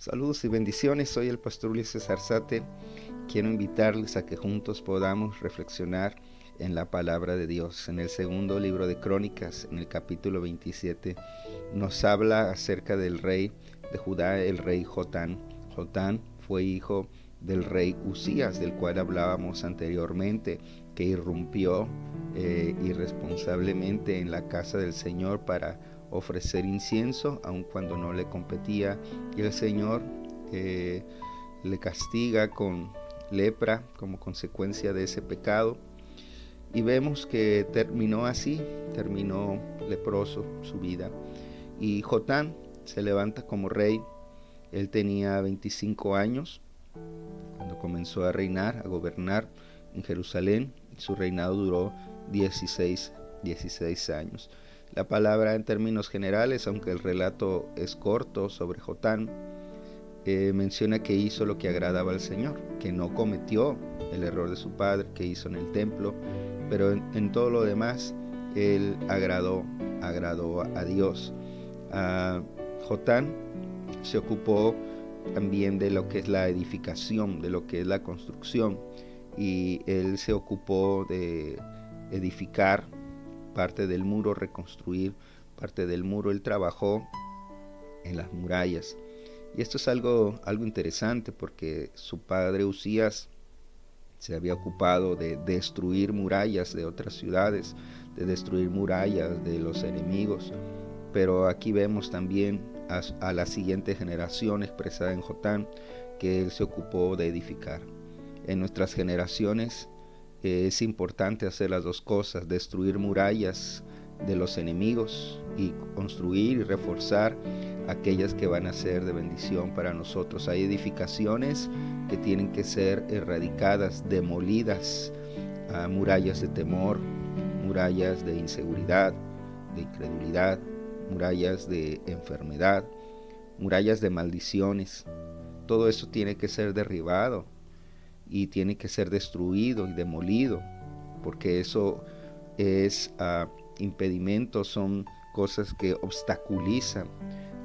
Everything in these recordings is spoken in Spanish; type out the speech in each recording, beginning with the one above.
Saludos y bendiciones, soy el pastor Ulises Arzate. Quiero invitarles a que juntos podamos reflexionar en la palabra de Dios. En el segundo libro de Crónicas, en el capítulo 27, nos habla acerca del rey de Judá, el rey Jotán. Jotán fue hijo del rey Usías, del cual hablábamos anteriormente, que irrumpió eh, irresponsablemente en la casa del Señor para ofrecer incienso, aun cuando no le competía, y el Señor eh, le castiga con lepra como consecuencia de ese pecado. Y vemos que terminó así, terminó leproso su vida. Y Jotán se levanta como rey. Él tenía 25 años cuando comenzó a reinar, a gobernar en Jerusalén. Su reinado duró 16, 16 años. La palabra en términos generales, aunque el relato es corto sobre Jotán, eh, menciona que hizo lo que agradaba al Señor, que no cometió el error de su padre que hizo en el templo, pero en, todo lo demás él agradó, agradó a Dios. Jotán se ocupó también de lo que es la edificación, de lo que es la construcción, y él se ocupó de edificar parte del muro, reconstruir parte del muro. Él trabajó en las murallas. Y esto es algo, algo interesante porque su padre Usías se había ocupado de destruir murallas de otras ciudades, de destruir murallas de los enemigos. Pero aquí vemos también a, a la siguiente generación expresada en Jotán que él se ocupó de edificar. En nuestras generaciones es importante hacer las dos cosas, destruir murallas de los enemigos y construir y reforzar aquellas que van a ser de bendición para nosotros. Hay edificaciones que tienen que ser erradicadas, demolidas, a murallas de temor, murallas de inseguridad, de incredulidad, murallas de enfermedad, murallas de maldiciones. Todo eso tiene que ser derribado y tiene que ser destruido y demolido, porque eso es uh, impedimento, son cosas que obstaculizan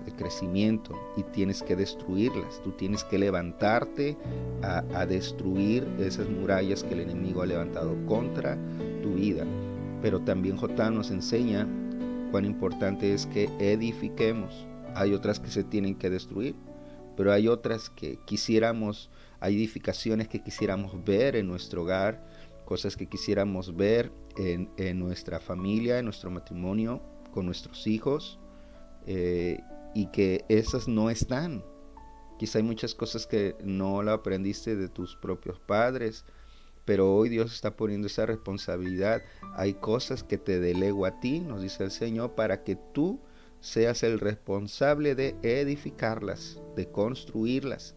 el crecimiento y tienes que destruirlas. Tú tienes que levantarte a, destruir esas murallas que el enemigo ha levantado contra tu vida. Pero también Jotán nos enseña cuán importante es que edifiquemos. Hay otras que se tienen que destruir, pero hay otras que quisiéramos hay edificaciones que quisiéramos ver en nuestro hogar, cosas que quisiéramos ver en, nuestra familia, en nuestro matrimonio, con nuestros hijos, eh, y que esas no están. Quizá hay muchas cosas que no la aprendiste de tus propios padres, pero hoy Dios está poniendo esa responsabilidad. Hay cosas que te delego a ti, nos dice el Señor, para que tú seas el responsable de edificarlas, de construirlas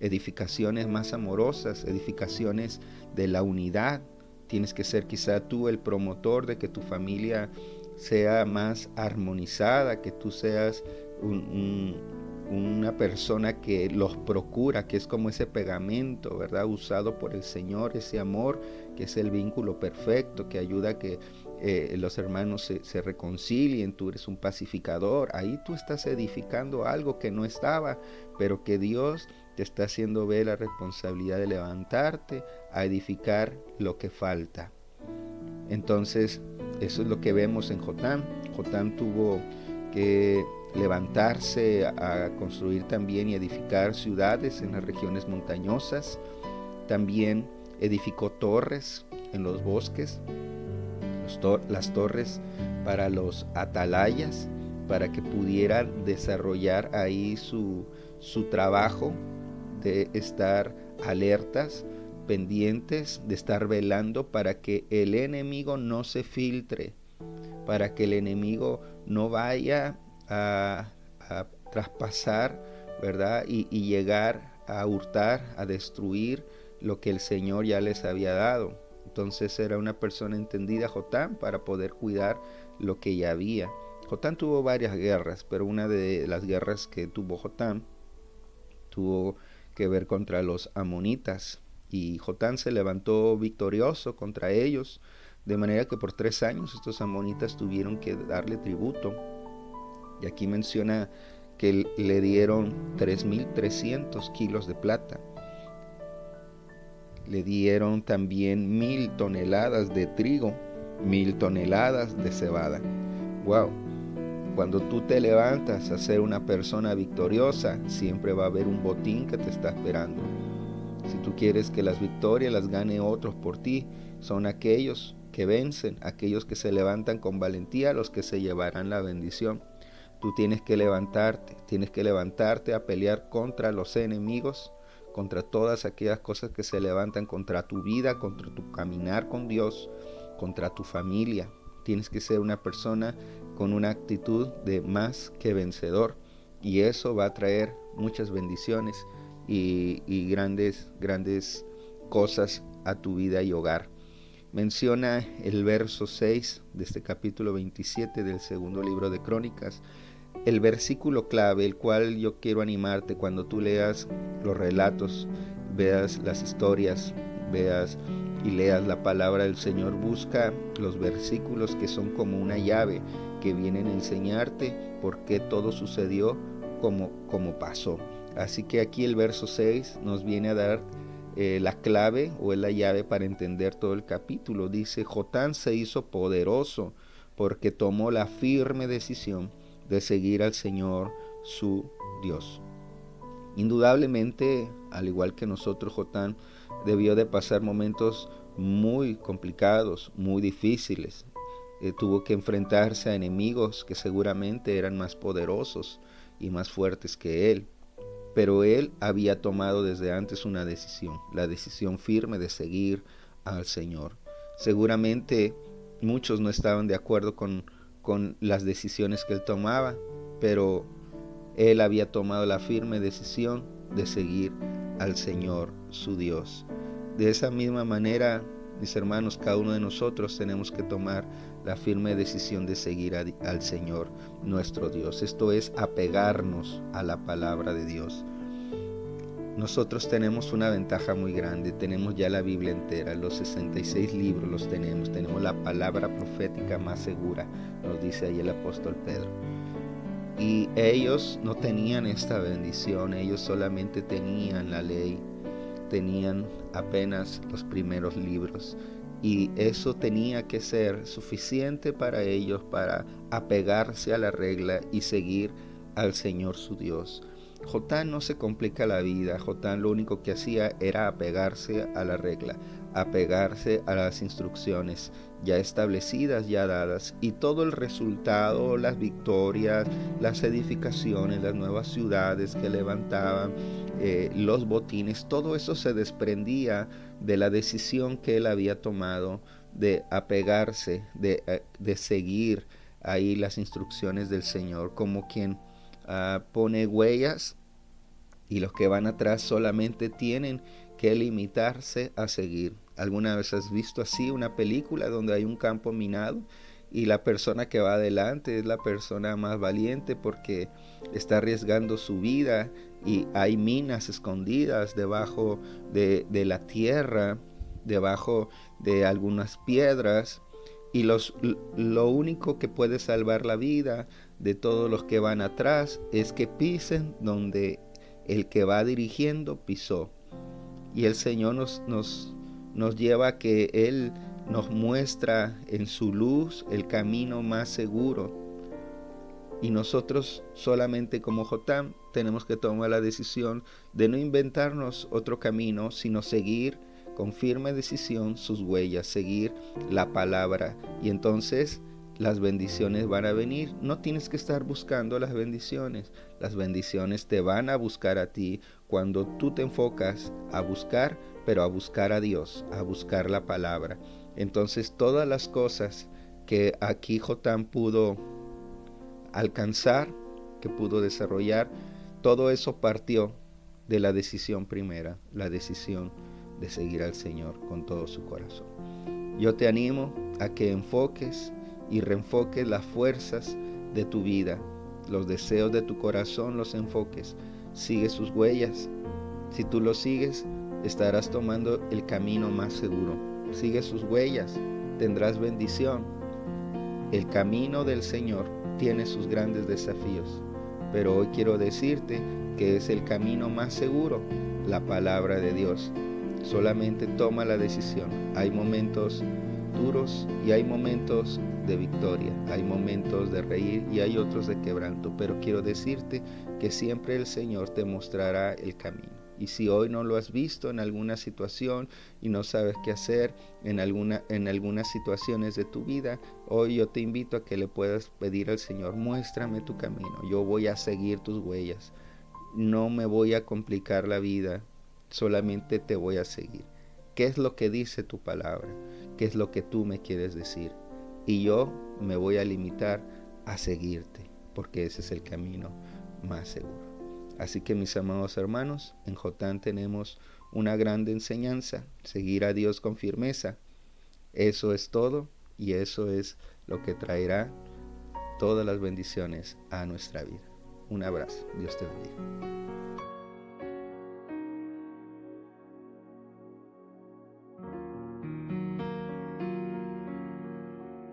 edificaciones más amorosas, edificaciones de la unidad. Tienes que ser quizá tú el promotor de que tu familia sea más armonizada, que tú seas una persona que los procura, que es como ese pegamento, ¿verdad? Usado por el Señor, ese amor, que es el vínculo perfecto, que ayuda a que eh, los hermanos se, se, reconcilien, tú eres un pacificador, ahí tú estás edificando algo que no estaba, pero que Dios te está haciendo ver la responsabilidad de levantarte a edificar lo que falta. Entonces, eso es lo que vemos en Jotán. Jotán tuvo que levantarse a construir también y edificar ciudades en las regiones montañosas. También edificó torres en los bosques, las torres para los atalayas, para que pudieran desarrollar ahí su, su trabajo de estar alertas, pendientes, de estar velando para que el enemigo no se filtre, para que el enemigo no vaya a, traspasar, ¿verdad? Y, y llegar a hurtar, a destruir lo que el Señor ya les había dado. Entonces era una persona entendida, Jotán, para poder cuidar lo que ya había. Jotán tuvo varias guerras, pero una de las guerras que tuvo Jotán tuvo que ver contra los amonitas. Y Jotán se levantó victorioso contra ellos, de manera que por tres años estos amonitas tuvieron que darle tributo. Y aquí menciona que le dieron 3.300 kilos de plata. Le dieron también mil toneladas de trigo, mil toneladas de cebada. ¡Wow! Cuando tú te levantas a ser una persona victoriosa, siempre va a haber un botín que te está esperando. Si tú quieres que las victorias las gane otros por ti, son aquellos que vencen, aquellos que se levantan con valentía, los que se llevarán la bendición. Tú tienes que levantarte, tienes que levantarte a pelear contra los enemigos, contra todas aquellas cosas que se levantan contra tu vida, contra tu caminar con Dios, contra tu familia. Tienes que ser una persona con una actitud de más que vencedor y eso va a traer muchas bendiciones y, grandes, grandes cosas a tu vida y hogar. Menciona el verso 6 de este capítulo 27 del segundo libro de Crónicas, el versículo clave, el cual yo quiero animarte cuando tú leas los relatos, veas las historias, veas y leas la palabra del Señor, busca los versículos que son como una llave que vienen a enseñarte por qué todo sucedió como, como pasó. Así que aquí el verso 6 nos viene a dar eh, la clave o es la llave para entender todo el capítulo. Dice, Jotán se hizo poderoso porque tomó la firme decisión de seguir al Señor su Dios. Indudablemente, al igual que nosotros, Jotán debió de pasar momentos muy complicados, muy difíciles. Eh, tuvo que enfrentarse a enemigos que seguramente eran más poderosos y más fuertes que él. Pero él había tomado desde antes una decisión, la decisión firme de seguir al Señor. Seguramente muchos no estaban de acuerdo con, con las decisiones que él tomaba, pero él había tomado la firme decisión de seguir al Señor su Dios. De esa misma manera, mis hermanos, cada uno de nosotros tenemos que tomar la firme decisión de seguir al Señor nuestro Dios. Esto es apegarnos a la palabra de Dios. Nosotros tenemos una ventaja muy grande, tenemos ya la Biblia entera, los 66 libros los tenemos, tenemos la palabra profética más segura, nos dice ahí el apóstol Pedro. Y ellos no tenían esta bendición, ellos solamente tenían la ley, tenían apenas los primeros libros y eso tenía que ser suficiente para ellos para apegarse a la regla y seguir al Señor su Dios. Jotán no se complica la vida, Jotán lo único que hacía era apegarse a la regla, apegarse a las instrucciones ya establecidas, ya dadas, y todo el resultado, las victorias, las edificaciones, las nuevas ciudades que levantaban, eh, los botines, todo eso se desprendía de la decisión que él había tomado de apegarse, de, eh, de seguir ahí las instrucciones del Señor, como quien Ah, pone huellas y los que van atrás solamente tienen que limitarse a seguir. ¿Alguna vez has visto así una película donde hay un campo minado y la persona que va adelante es la persona más valiente porque está arriesgando su vida y hay minas escondidas debajo de, la tierra, debajo de algunas piedras y lo único que puede salvar la vida de todos los que van atrás es que pisen donde el que va dirigiendo pisó. Y el Señor nos, nos, nos lleva a que Él nos muestra en su luz el camino más seguro. Y nosotros solamente como Jotam tenemos que tomar la decisión de no inventarnos otro camino, sino seguir con firme decisión sus huellas, seguir la palabra. Y entonces las bendiciones van a venir. No tienes que estar buscando las bendiciones. Las bendiciones te van a buscar a ti cuando tú te enfocas a buscar, pero a buscar a Dios, a buscar la palabra. Entonces todas las cosas que aquí Jotán pudo alcanzar, que pudo desarrollar, todo eso partió de la decisión primera, la decisión de seguir al Señor con todo su corazón. Yo te animo a que enfoques y reenfoques las fuerzas de tu vida, los deseos de tu corazón los enfoques, sigue sus huellas. Si tú lo sigues, estarás tomando el camino más seguro. Sigue sus huellas, tendrás bendición. El camino del Señor tiene sus grandes desafíos, pero hoy quiero decirte que es el camino más seguro, la palabra de Dios. Solamente toma la decisión. Hay momentos y hay momentos de victoria, hay momentos de reír y hay otros de quebranto, pero quiero decirte que siempre el Señor te mostrará el camino. Y si hoy no lo has visto en alguna situación y no sabes qué hacer en, alguna, en algunas situaciones de tu vida, hoy yo te invito a que le puedas pedir al Señor, muéstrame tu camino, yo voy a seguir tus huellas, no me voy a complicar la vida, solamente te voy a seguir. ¿Qué es lo que dice tu palabra? ¿Qué es lo que tú me quieres decir? Y yo me voy a limitar a seguirte, porque ese es el camino más seguro. Así que mis amados hermanos, en Jotán tenemos una grande enseñanza, seguir a Dios con firmeza. Eso es todo y eso es lo que traerá todas las bendiciones a nuestra vida. Un abrazo, Dios te bendiga.